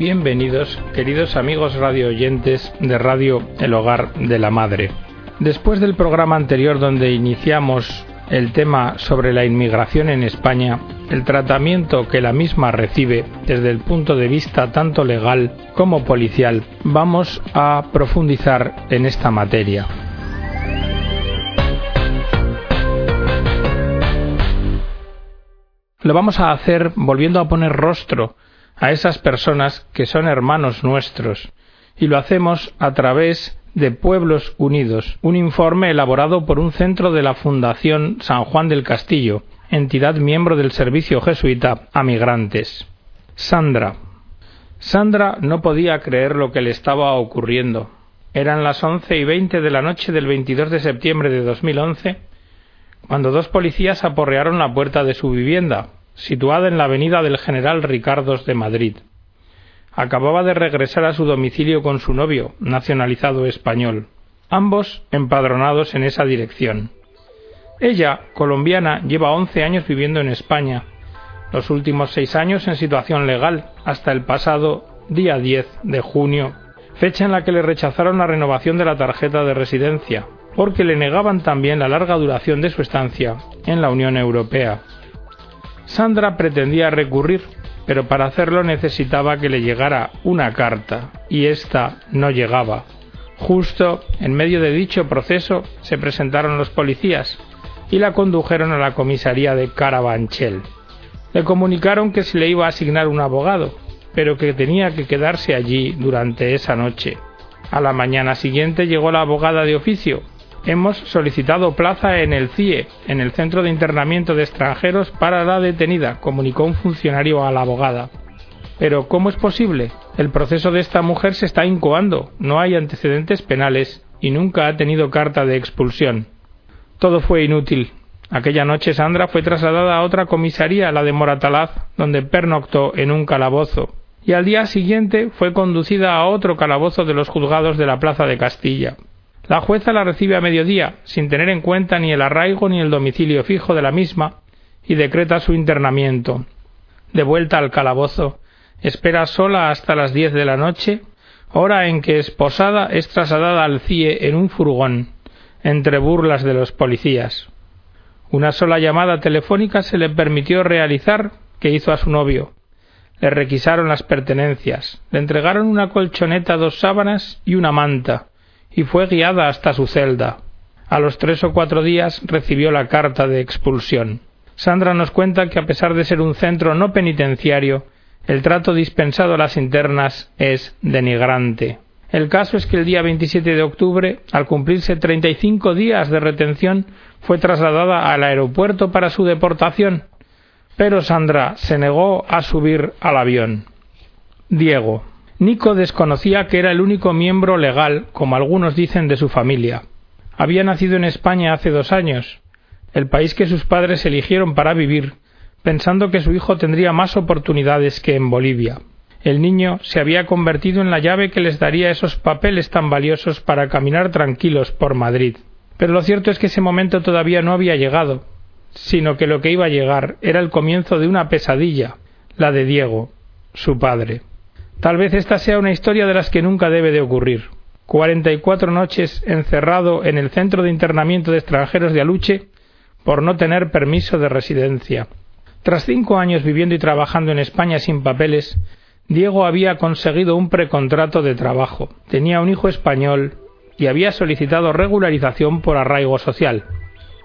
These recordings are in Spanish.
bienvenidos, queridos amigos radio oyentes de Radio El Hogar de la Madre. Después del programa anterior donde iniciamos el tema sobre la inmigración en España, el tratamiento que la misma recibe desde el punto de vista tanto legal como policial, vamos a profundizar en esta materia. Lo vamos a hacer volviendo a poner rostro a esas personas que son hermanos nuestros, y lo hacemos a través de Pueblos Unidos, un informe elaborado por un centro de la Fundación San Juan del Castillo, entidad miembro del Servicio Jesuita a Migrantes. Sandra. Sandra no podía creer lo que le estaba ocurriendo. Eran las once y veinte de la noche del 22 de septiembre de 2011 cuando dos policías aporrearon la puerta de su vivienda, situada en la avenida del General Ricardos de Madrid. Acababa de regresar a su domicilio con su novio, nacionalizado español, ambos empadronados en esa dirección. Ella, colombiana, lleva once años viviendo en España, los últimos seis años en situación legal, hasta el pasado día 10 de junio, fecha en la que le rechazaron la renovación de la tarjeta de residencia, porque le negaban también la larga duración de su estancia en la Unión Europea. Sandra pretendía recurrir, pero para hacerlo necesitaba que le llegara una carta, y ésta no llegaba. Justo en medio de dicho proceso se presentaron los policías y la condujeron a la comisaría de Carabanchel. Le comunicaron que se le iba a asignar un abogado, pero que tenía que quedarse allí durante esa noche. A la mañana siguiente llegó la abogada de oficio, Hemos solicitado plaza en el CIE, en el Centro de Internamiento de Extranjeros para la detenida, comunicó un funcionario a la abogada. Pero ¿cómo es posible? El proceso de esta mujer se está incoando, no hay antecedentes penales y nunca ha tenido carta de expulsión. Todo fue inútil. Aquella noche Sandra fue trasladada a otra comisaría, la de Moratalaz, donde pernoctó en un calabozo, y al día siguiente fue conducida a otro calabozo de los juzgados de la Plaza de Castilla. La jueza la recibe a mediodía, sin tener en cuenta ni el arraigo ni el domicilio fijo de la misma, y decreta su internamiento. De vuelta al calabozo, espera sola hasta las diez de la noche, hora en que esposada es trasladada al CIE en un furgón, entre burlas de los policías. Una sola llamada telefónica se le permitió realizar que hizo a su novio. Le requisaron las pertenencias, le entregaron una colchoneta, dos sábanas y una manta, y fue guiada hasta su celda. A los tres o cuatro días recibió la carta de expulsión. Sandra nos cuenta que a pesar de ser un centro no penitenciario, el trato dispensado a las internas es denigrante. El caso es que el día 27 de octubre, al cumplirse 35 días de retención, fue trasladada al aeropuerto para su deportación, pero Sandra se negó a subir al avión. Diego. Nico desconocía que era el único miembro legal, como algunos dicen, de su familia. Había nacido en España hace dos años, el país que sus padres eligieron para vivir, pensando que su hijo tendría más oportunidades que en Bolivia. El niño se había convertido en la llave que les daría esos papeles tan valiosos para caminar tranquilos por Madrid. Pero lo cierto es que ese momento todavía no había llegado, sino que lo que iba a llegar era el comienzo de una pesadilla, la de Diego, su padre. Tal vez esta sea una historia de las que nunca debe de ocurrir. Cuarenta y cuatro noches encerrado en el centro de internamiento de extranjeros de Aluche por no tener permiso de residencia. Tras cinco años viviendo y trabajando en España sin papeles, Diego había conseguido un precontrato de trabajo, tenía un hijo español y había solicitado regularización por arraigo social.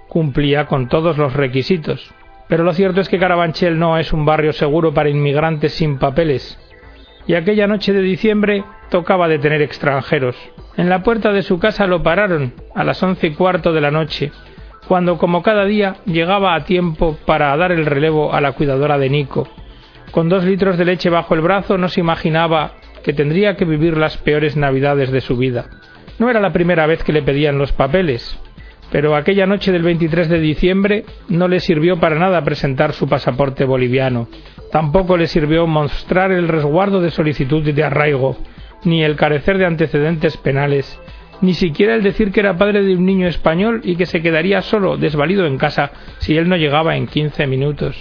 Cumplía con todos los requisitos. Pero lo cierto es que Carabanchel no es un barrio seguro para inmigrantes sin papeles, y aquella noche de diciembre tocaba detener extranjeros. En la puerta de su casa lo pararon a las once y cuarto de la noche, cuando como cada día llegaba a tiempo para dar el relevo a la cuidadora de Nico. Con dos litros de leche bajo el brazo no se imaginaba que tendría que vivir las peores navidades de su vida. No era la primera vez que le pedían los papeles, pero aquella noche del 23 de diciembre no le sirvió para nada presentar su pasaporte boliviano. Tampoco le sirvió mostrar el resguardo de solicitud de arraigo, ni el carecer de antecedentes penales, ni siquiera el decir que era padre de un niño español y que se quedaría solo, desvalido en casa, si él no llegaba en quince minutos.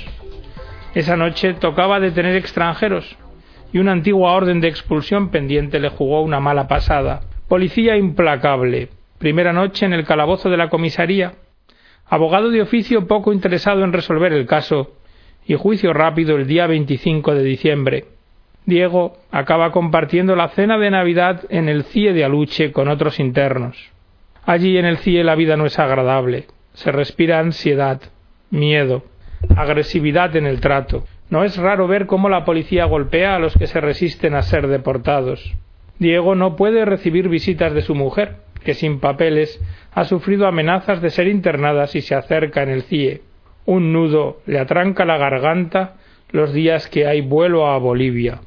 Esa noche tocaba detener extranjeros, y una antigua orden de expulsión pendiente le jugó una mala pasada. Policía implacable. Primera noche en el calabozo de la comisaría. Abogado de oficio poco interesado en resolver el caso. Y juicio rápido el día 25 de diciembre. Diego acaba compartiendo la cena de Navidad en el CIE de Aluche con otros internos. Allí en el CIE la vida no es agradable. Se respira ansiedad, miedo, agresividad en el trato. No es raro ver cómo la policía golpea a los que se resisten a ser deportados. Diego no puede recibir visitas de su mujer, que sin papeles ha sufrido amenazas de ser internada si se acerca en el CIE. Un nudo le atranca la garganta los días que hay vuelo a Bolivia.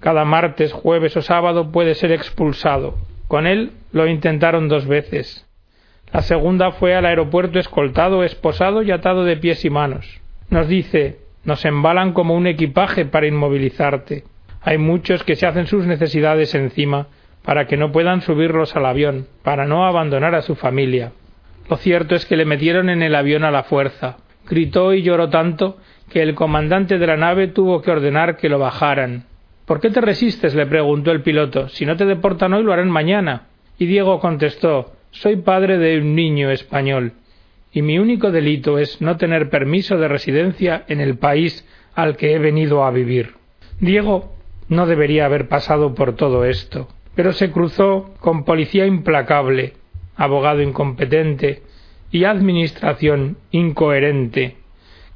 Cada martes, jueves o sábado puede ser expulsado. Con él lo intentaron dos veces. La segunda fue al aeropuerto escoltado, esposado y atado de pies y manos. Nos dice nos embalan como un equipaje para inmovilizarte. Hay muchos que se hacen sus necesidades encima para que no puedan subirlos al avión, para no abandonar a su familia. Lo cierto es que le metieron en el avión a la fuerza. Gritó y lloró tanto que el comandante de la nave tuvo que ordenar que lo bajaran. ¿Por qué te resistes? le preguntó el piloto. Si no te deportan hoy lo harán mañana. Y Diego contestó Soy padre de un niño español, y mi único delito es no tener permiso de residencia en el país al que he venido a vivir. Diego no debería haber pasado por todo esto, pero se cruzó con policía implacable, abogado incompetente y administración incoherente,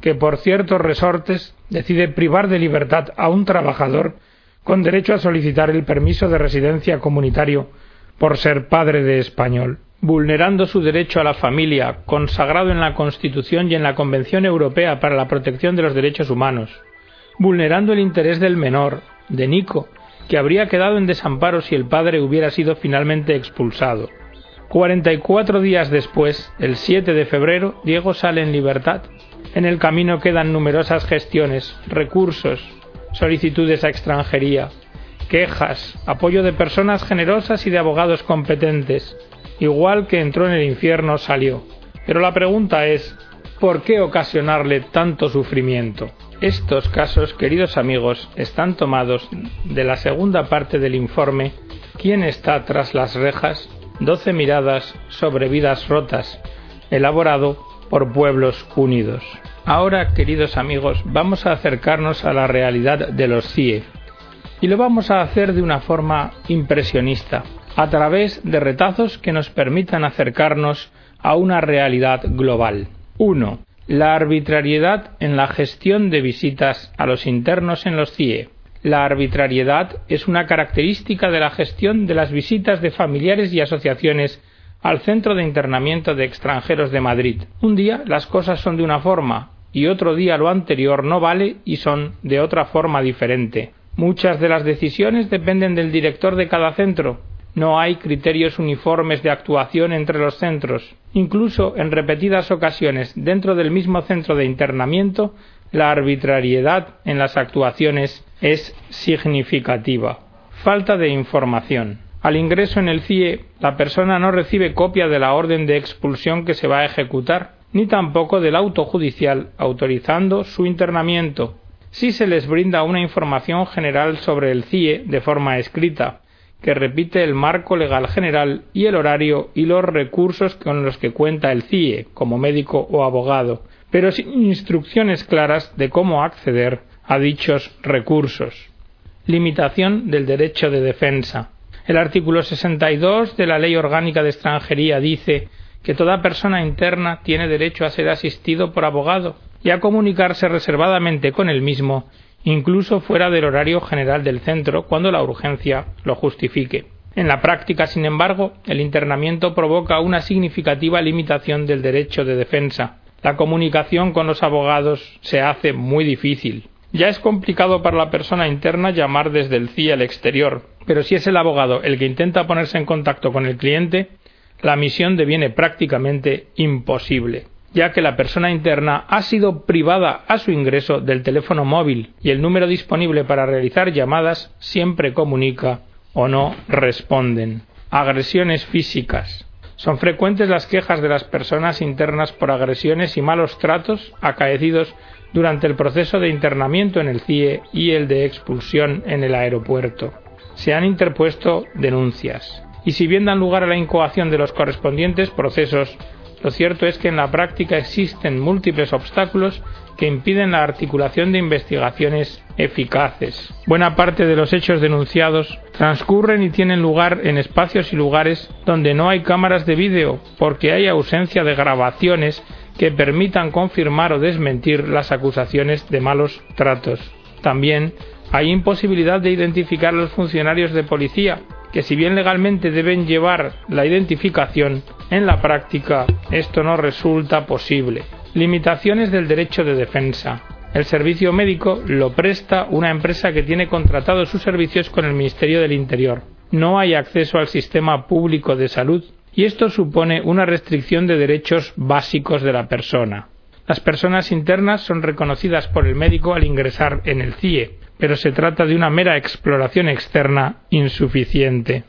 que por ciertos resortes decide privar de libertad a un trabajador con derecho a solicitar el permiso de residencia comunitario por ser padre de español, vulnerando su derecho a la familia, consagrado en la Constitución y en la Convención Europea para la Protección de los Derechos Humanos, vulnerando el interés del menor, de Nico, que habría quedado en desamparo si el padre hubiera sido finalmente expulsado. Cuarenta y cuatro días después, el 7 de febrero, Diego sale en libertad. En el camino quedan numerosas gestiones, recursos, solicitudes a extranjería, quejas, apoyo de personas generosas y de abogados competentes. Igual que entró en el infierno, salió. Pero la pregunta es, ¿por qué ocasionarle tanto sufrimiento? Estos casos, queridos amigos, están tomados de la segunda parte del informe ¿Quién está tras las rejas? Doce miradas sobre vidas rotas, elaborado por Pueblos Unidos. Ahora, queridos amigos, vamos a acercarnos a la realidad de los CIE y lo vamos a hacer de una forma impresionista, a través de retazos que nos permitan acercarnos a una realidad global. 1. La arbitrariedad en la gestión de visitas a los internos en los CIE. La arbitrariedad es una característica de la gestión de las visitas de familiares y asociaciones al Centro de Internamiento de Extranjeros de Madrid. Un día las cosas son de una forma y otro día lo anterior no vale y son de otra forma diferente. Muchas de las decisiones dependen del director de cada centro no hay criterios uniformes de actuación entre los centros. Incluso en repetidas ocasiones dentro del mismo centro de internamiento, la arbitrariedad en las actuaciones es significativa. Falta de información. Al ingreso en el CIE, la persona no recibe copia de la orden de expulsión que se va a ejecutar, ni tampoco del auto judicial autorizando su internamiento. Sí se les brinda una información general sobre el CIE de forma escrita, que repite el marco legal general y el horario y los recursos con los que cuenta el CIE como médico o abogado, pero sin instrucciones claras de cómo acceder a dichos recursos. Limitación del derecho de defensa. El artículo 62 de la Ley Orgánica de Extranjería dice que toda persona interna tiene derecho a ser asistido por abogado y a comunicarse reservadamente con el mismo incluso fuera del horario general del centro cuando la urgencia lo justifique. En la práctica, sin embargo, el internamiento provoca una significativa limitación del derecho de defensa. La comunicación con los abogados se hace muy difícil. Ya es complicado para la persona interna llamar desde el CIE al exterior, pero si es el abogado el que intenta ponerse en contacto con el cliente, la misión deviene prácticamente imposible ya que la persona interna ha sido privada a su ingreso del teléfono móvil y el número disponible para realizar llamadas siempre comunica o no responden. Agresiones físicas. Son frecuentes las quejas de las personas internas por agresiones y malos tratos acaecidos durante el proceso de internamiento en el CIE y el de expulsión en el aeropuerto. Se han interpuesto denuncias. Y si bien dan lugar a la incoación de los correspondientes procesos, lo cierto es que en la práctica existen múltiples obstáculos que impiden la articulación de investigaciones eficaces. Buena parte de los hechos denunciados transcurren y tienen lugar en espacios y lugares donde no hay cámaras de vídeo porque hay ausencia de grabaciones que permitan confirmar o desmentir las acusaciones de malos tratos. También hay imposibilidad de identificar a los funcionarios de policía, que si bien legalmente deben llevar la identificación, en la práctica esto no resulta posible. Limitaciones del derecho de defensa. El servicio médico lo presta una empresa que tiene contratado sus servicios con el Ministerio del Interior. No hay acceso al sistema público de salud y esto supone una restricción de derechos básicos de la persona. Las personas internas son reconocidas por el médico al ingresar en el CIE, pero se trata de una mera exploración externa insuficiente.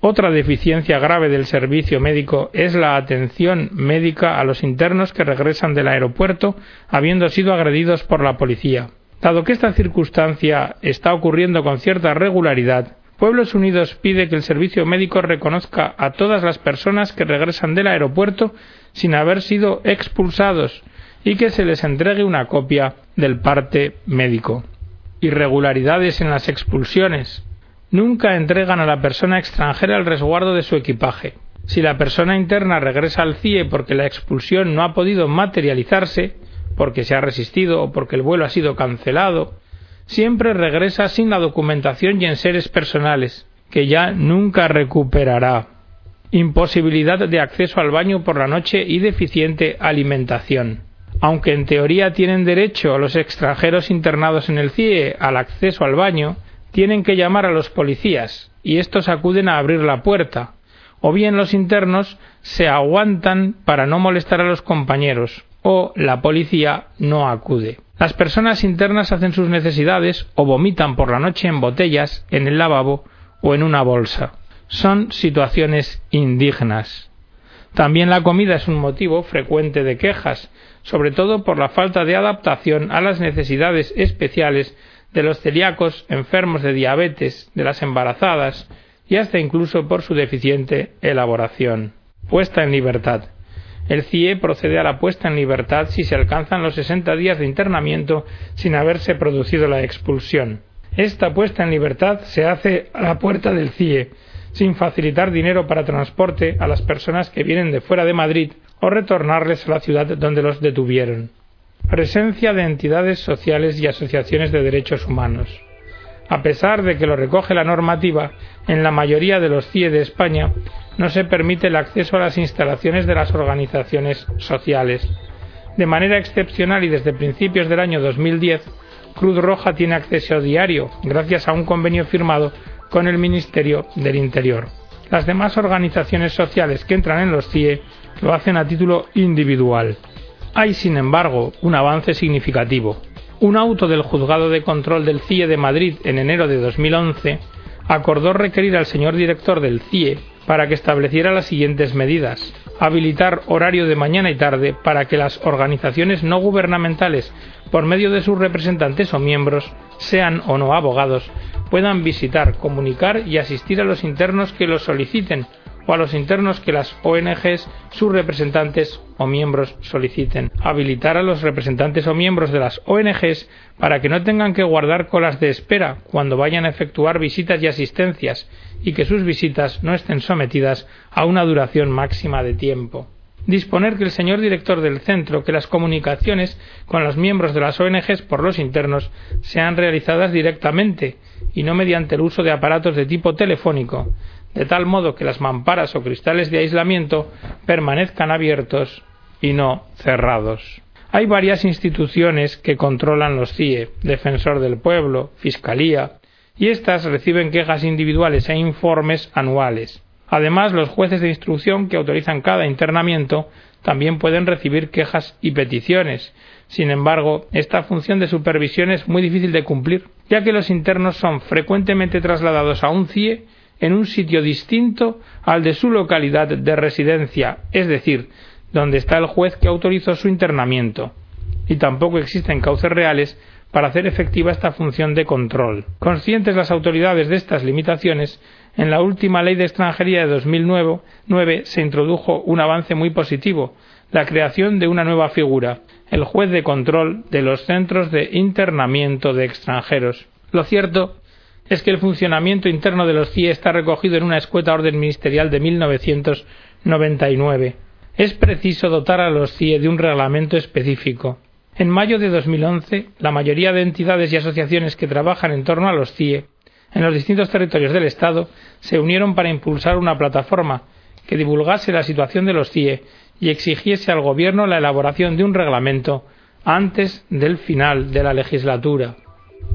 Otra deficiencia grave del servicio médico es la atención médica a los internos que regresan del aeropuerto habiendo sido agredidos por la policía. Dado que esta circunstancia está ocurriendo con cierta regularidad, Pueblos Unidos pide que el servicio médico reconozca a todas las personas que regresan del aeropuerto sin haber sido expulsados y que se les entregue una copia del parte médico. Irregularidades en las expulsiones. Nunca entregan a la persona extranjera el resguardo de su equipaje. Si la persona interna regresa al CIE porque la expulsión no ha podido materializarse, porque se ha resistido o porque el vuelo ha sido cancelado, siempre regresa sin la documentación y en seres personales, que ya nunca recuperará. Imposibilidad de acceso al baño por la noche y deficiente alimentación. Aunque en teoría tienen derecho los extranjeros internados en el CIE al acceso al baño, tienen que llamar a los policías y estos acuden a abrir la puerta, o bien los internos se aguantan para no molestar a los compañeros, o la policía no acude. Las personas internas hacen sus necesidades o vomitan por la noche en botellas, en el lavabo o en una bolsa. Son situaciones indignas. También la comida es un motivo frecuente de quejas, sobre todo por la falta de adaptación a las necesidades especiales de los celíacos enfermos de diabetes, de las embarazadas y hasta incluso por su deficiente elaboración. Puesta en libertad. El CIE procede a la puesta en libertad si se alcanzan los 60 días de internamiento sin haberse producido la expulsión. Esta puesta en libertad se hace a la puerta del CIE, sin facilitar dinero para transporte a las personas que vienen de fuera de Madrid o retornarles a la ciudad donde los detuvieron presencia de entidades sociales y asociaciones de derechos humanos. A pesar de que lo recoge la normativa, en la mayoría de los CIE de España no se permite el acceso a las instalaciones de las organizaciones sociales. De manera excepcional y desde principios del año 2010, Cruz Roja tiene acceso diario, gracias a un convenio firmado con el Ministerio del Interior. Las demás organizaciones sociales que entran en los CIE lo hacen a título individual. Hay, sin embargo, un avance significativo. Un auto del Juzgado de Control del CIE de Madrid en enero de 2011 acordó requerir al señor director del CIE para que estableciera las siguientes medidas. Habilitar horario de mañana y tarde para que las organizaciones no gubernamentales, por medio de sus representantes o miembros, sean o no abogados, puedan visitar, comunicar y asistir a los internos que lo soliciten o a los internos que las ONGs, sus representantes o miembros soliciten. Habilitar a los representantes o miembros de las ONGs para que no tengan que guardar colas de espera cuando vayan a efectuar visitas y asistencias y que sus visitas no estén sometidas a una duración máxima de tiempo disponer que el señor director del centro que las comunicaciones con los miembros de las ONGs por los internos sean realizadas directamente y no mediante el uso de aparatos de tipo telefónico, de tal modo que las mamparas o cristales de aislamiento permanezcan abiertos y no cerrados. Hay varias instituciones que controlan los CIE, Defensor del Pueblo, Fiscalía, y éstas reciben quejas individuales e informes anuales. Además, los jueces de instrucción que autorizan cada internamiento también pueden recibir quejas y peticiones. Sin embargo, esta función de supervisión es muy difícil de cumplir, ya que los internos son frecuentemente trasladados a un CIE en un sitio distinto al de su localidad de residencia, es decir, donde está el juez que autorizó su internamiento. y tampoco existen cauces reales para hacer efectiva esta función de control. Conscientes las autoridades de estas limitaciones, en la última ley de extranjería de 2009 se introdujo un avance muy positivo, la creación de una nueva figura, el juez de control de los centros de internamiento de extranjeros. Lo cierto es que el funcionamiento interno de los CIE está recogido en una escueta orden ministerial de 1999. Es preciso dotar a los CIE de un reglamento específico. En mayo de 2011, la mayoría de entidades y asociaciones que trabajan en torno a los CIE en los distintos territorios del Estado se unieron para impulsar una plataforma que divulgase la situación de los CIE y exigiese al Gobierno la elaboración de un reglamento antes del final de la legislatura.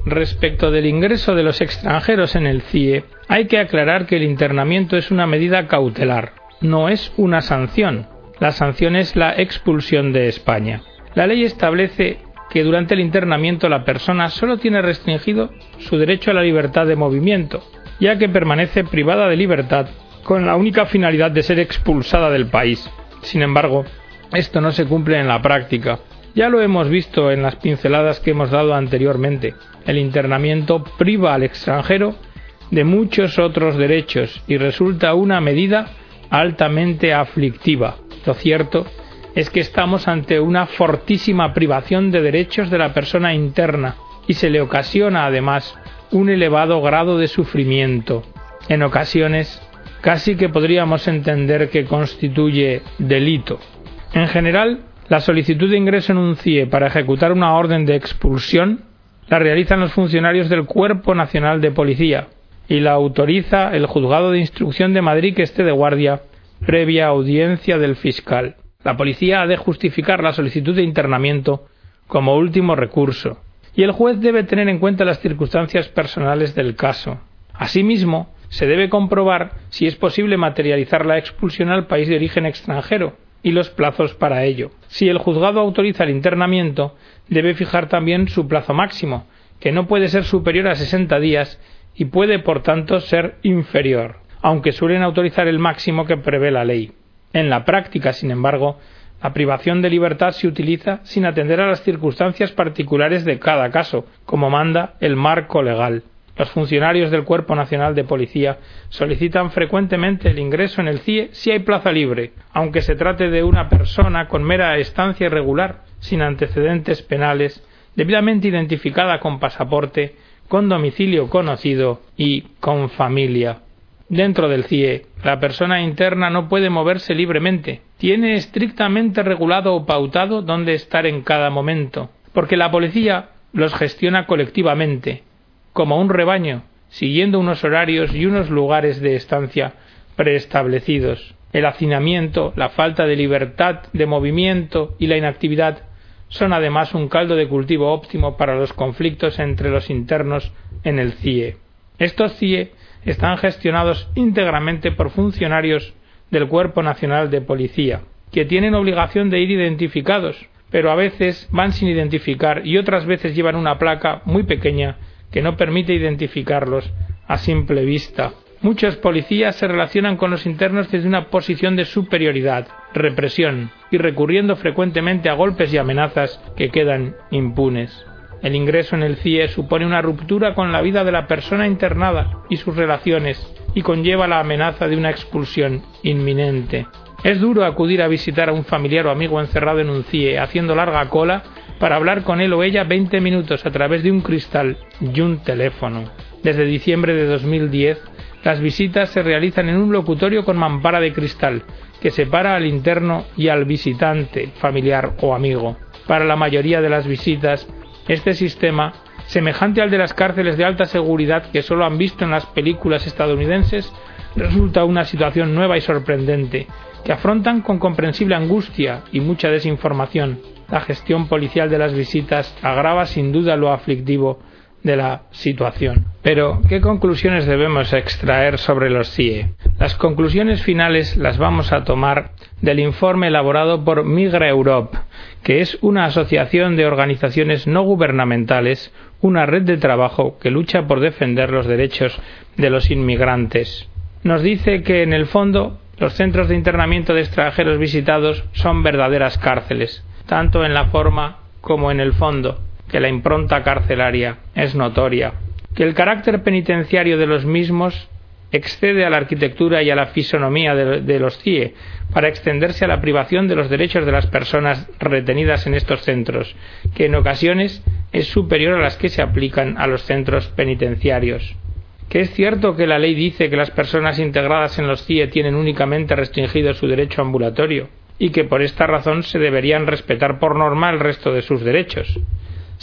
Respecto del ingreso de los extranjeros en el CIE, hay que aclarar que el internamiento es una medida cautelar, no es una sanción. La sanción es la expulsión de España. La ley establece que durante el internamiento la persona solo tiene restringido su derecho a la libertad de movimiento, ya que permanece privada de libertad con la única finalidad de ser expulsada del país. Sin embargo, esto no se cumple en la práctica. Ya lo hemos visto en las pinceladas que hemos dado anteriormente. El internamiento priva al extranjero de muchos otros derechos y resulta una medida altamente aflictiva. Lo cierto es que estamos ante una fortísima privación de derechos de la persona interna y se le ocasiona además un elevado grado de sufrimiento. En ocasiones casi que podríamos entender que constituye delito. En general, la solicitud de ingreso en un CIE para ejecutar una orden de expulsión la realizan los funcionarios del Cuerpo Nacional de Policía y la autoriza el Juzgado de Instrucción de Madrid que esté de guardia previa audiencia del fiscal. La policía ha de justificar la solicitud de internamiento como último recurso y el juez debe tener en cuenta las circunstancias personales del caso. Asimismo, se debe comprobar si es posible materializar la expulsión al país de origen extranjero y los plazos para ello. Si el juzgado autoriza el internamiento, debe fijar también su plazo máximo, que no puede ser superior a 60 días y puede, por tanto, ser inferior, aunque suelen autorizar el máximo que prevé la ley. En la práctica, sin embargo, la privación de libertad se utiliza sin atender a las circunstancias particulares de cada caso, como manda el marco legal. Los funcionarios del Cuerpo Nacional de Policía solicitan frecuentemente el ingreso en el CIE si hay plaza libre, aunque se trate de una persona con mera estancia irregular, sin antecedentes penales, debidamente identificada con pasaporte, con domicilio conocido y con familia. Dentro del CIE, la persona interna no puede moverse libremente. Tiene estrictamente regulado o pautado dónde estar en cada momento, porque la policía los gestiona colectivamente, como un rebaño, siguiendo unos horarios y unos lugares de estancia preestablecidos. El hacinamiento, la falta de libertad de movimiento y la inactividad son además un caldo de cultivo óptimo para los conflictos entre los internos en el CIE. Estos CIE están gestionados íntegramente por funcionarios del Cuerpo Nacional de Policía, que tienen obligación de ir identificados, pero a veces van sin identificar y otras veces llevan una placa muy pequeña que no permite identificarlos a simple vista. Muchos policías se relacionan con los internos desde una posición de superioridad, represión y recurriendo frecuentemente a golpes y amenazas que quedan impunes. El ingreso en el CIE supone una ruptura con la vida de la persona internada y sus relaciones y conlleva la amenaza de una expulsión inminente. Es duro acudir a visitar a un familiar o amigo encerrado en un CIE haciendo larga cola para hablar con él o ella 20 minutos a través de un cristal y un teléfono. Desde diciembre de 2010, las visitas se realizan en un locutorio con mampara de cristal que separa al interno y al visitante, familiar o amigo. Para la mayoría de las visitas, este sistema, semejante al de las cárceles de alta seguridad que solo han visto en las películas estadounidenses, resulta una situación nueva y sorprendente, que afrontan con comprensible angustia y mucha desinformación. La gestión policial de las visitas agrava sin duda lo aflictivo de la situación. Pero, ¿qué conclusiones debemos extraer sobre los CIE? Las conclusiones finales las vamos a tomar del informe elaborado por Migra Europe, que es una asociación de organizaciones no gubernamentales, una red de trabajo que lucha por defender los derechos de los inmigrantes. Nos dice que, en el fondo, los centros de internamiento de extranjeros visitados son verdaderas cárceles, tanto en la forma como en el fondo, que la impronta carcelaria es notoria, que el carácter penitenciario de los mismos excede a la arquitectura y a la fisonomía de, los CIE para extenderse a la privación de los derechos de las personas retenidas en estos centros, que en ocasiones es superior a las que se aplican a los centros penitenciarios. Que es cierto que la ley dice que las personas integradas en los CIE tienen únicamente restringido su derecho ambulatorio y que por esta razón se deberían respetar por norma el resto de sus derechos.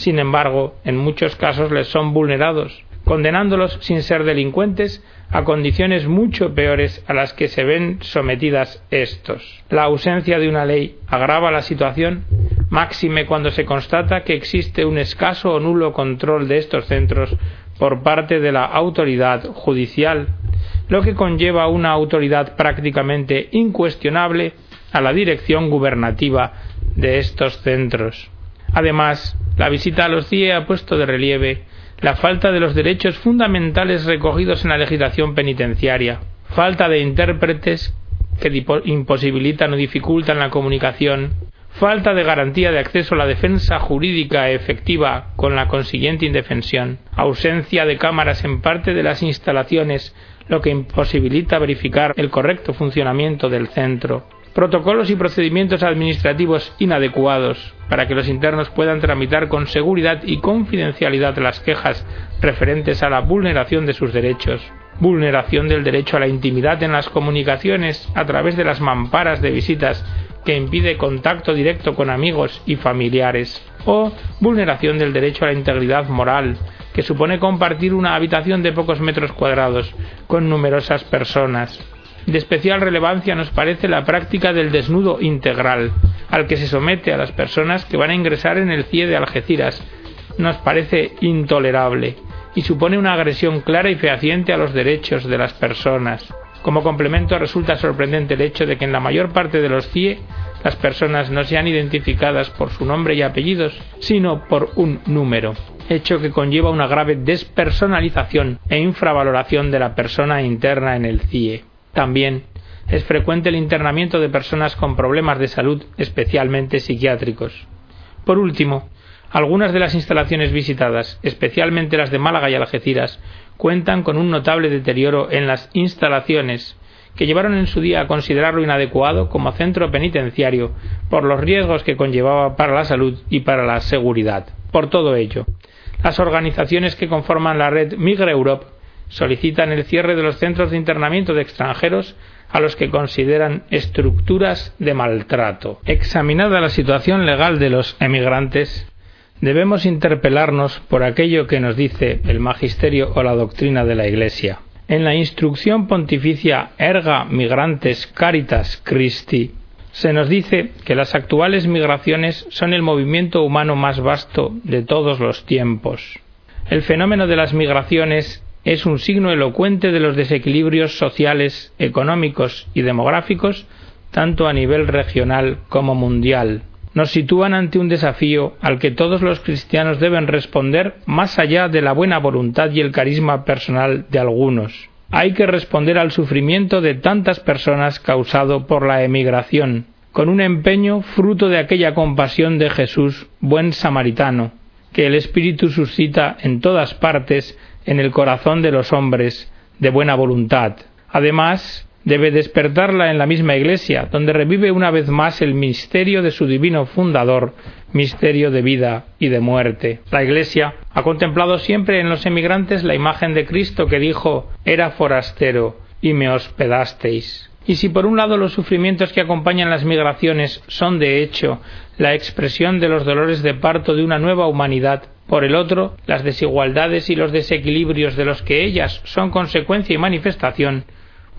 Sin embargo, en muchos casos les son vulnerados, condenándolos sin ser delincuentes a condiciones mucho peores a las que se ven sometidas estos. La ausencia de una ley agrava la situación, máxime cuando se constata que existe un escaso o nulo control de estos centros por parte de la autoridad judicial, lo que conlleva una autoridad prácticamente incuestionable a la dirección gubernativa de estos centros. Además, la visita a los CIE ha puesto de relieve la falta de los derechos fundamentales recogidos en la legislación penitenciaria, falta de intérpretes que imposibilitan o dificultan la comunicación, falta de garantía de acceso a la defensa jurídica efectiva con la consiguiente indefensión, ausencia de cámaras en parte de las instalaciones, lo que imposibilita verificar el correcto funcionamiento del centro, protocolos y procedimientos administrativos inadecuados para que los internos puedan tramitar con seguridad y confidencialidad las quejas referentes a la vulneración de sus derechos, vulneración del derecho a la intimidad en las comunicaciones a través de las mamparas de visitas que impide contacto directo con amigos y familiares, o vulneración del derecho a la integridad moral, que supone compartir una habitación de pocos metros cuadrados con numerosas personas, de especial relevancia nos parece la práctica del desnudo integral, al que se somete a las personas que van a ingresar en el CIE de Algeciras. Nos parece intolerable y supone una agresión clara y fehaciente a los derechos de las personas. Como complemento resulta sorprendente el hecho de que en la mayor parte de los CIE las personas no sean identificadas por su nombre y apellidos, sino por un número, hecho que conlleva una grave despersonalización e infravaloración de la persona interna en el CIE. También es frecuente el internamiento de personas con problemas de salud, especialmente psiquiátricos. Por último, algunas de las instalaciones visitadas, especialmente las de Málaga y Algeciras, cuentan con un notable deterioro en las instalaciones, que llevaron en su día a considerarlo inadecuado como centro penitenciario por los riesgos que conllevaba para la salud y para la seguridad. Por todo ello, las organizaciones que conforman la red Migra Europe solicitan el cierre de los centros de internamiento de extranjeros a los que consideran estructuras de maltrato. Examinada la situación legal de los emigrantes, debemos interpelarnos por aquello que nos dice el magisterio o la doctrina de la Iglesia. En la instrucción pontificia Erga Migrantes Caritas Christi se nos dice que las actuales migraciones son el movimiento humano más vasto de todos los tiempos. El fenómeno de las migraciones es un signo elocuente de los desequilibrios sociales, económicos y demográficos, tanto a nivel regional como mundial. Nos sitúan ante un desafío al que todos los cristianos deben responder más allá de la buena voluntad y el carisma personal de algunos. Hay que responder al sufrimiento de tantas personas causado por la emigración, con un empeño fruto de aquella compasión de Jesús, buen samaritano, que el Espíritu suscita en todas partes en el corazón de los hombres de buena voluntad. Además, debe despertarla en la misma Iglesia, donde revive una vez más el misterio de su divino fundador, misterio de vida y de muerte. La Iglesia ha contemplado siempre en los emigrantes la imagen de Cristo que dijo era forastero y me hospedasteis. Y si por un lado los sufrimientos que acompañan las migraciones son de hecho la expresión de los dolores de parto de una nueva humanidad, por el otro, las desigualdades y los desequilibrios de los que ellas son consecuencia y manifestación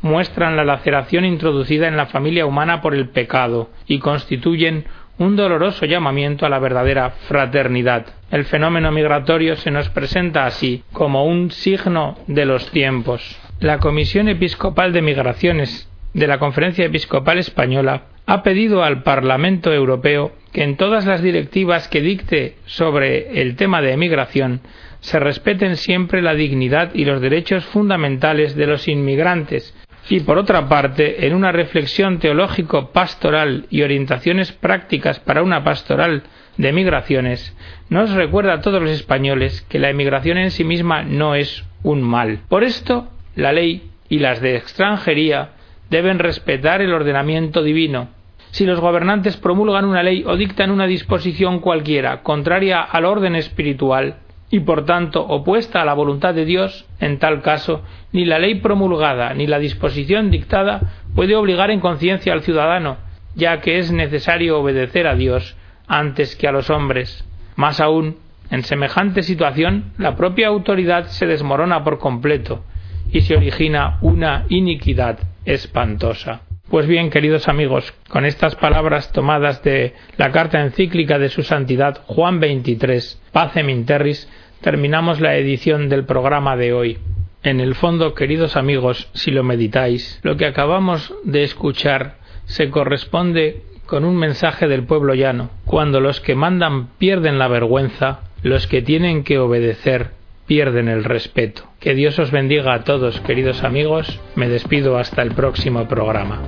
muestran la laceración introducida en la familia humana por el pecado y constituyen un doloroso llamamiento a la verdadera fraternidad. El fenómeno migratorio se nos presenta así como un signo de los tiempos. La Comisión Episcopal de Migraciones de la Conferencia Episcopal Española ha pedido al Parlamento Europeo que en todas las directivas que dicte sobre el tema de emigración se respeten siempre la dignidad y los derechos fundamentales de los inmigrantes y por otra parte, en una reflexión teológico pastoral y orientaciones prácticas para una pastoral de migraciones, nos recuerda a todos los españoles que la emigración en sí misma no es un mal. Por esto, la ley y las de extranjería deben respetar el ordenamiento divino. Si los gobernantes promulgan una ley o dictan una disposición cualquiera contraria al orden espiritual, y por tanto opuesta a la voluntad de Dios, en tal caso, ni la ley promulgada ni la disposición dictada puede obligar en conciencia al ciudadano, ya que es necesario obedecer a Dios antes que a los hombres. Más aún, en semejante situación, la propia autoridad se desmorona por completo y se origina una iniquidad espantosa. Pues bien, queridos amigos, con estas palabras tomadas de la carta encíclica de su santidad Juan XXIII, Pacem Interris, terminamos la edición del programa de hoy. En el fondo, queridos amigos, si lo meditáis, lo que acabamos de escuchar se corresponde con un mensaje del pueblo llano. Cuando los que mandan pierden la vergüenza, los que tienen que obedecer pierden el respeto. Que Dios os bendiga a todos, queridos amigos. Me despido hasta el próximo programa.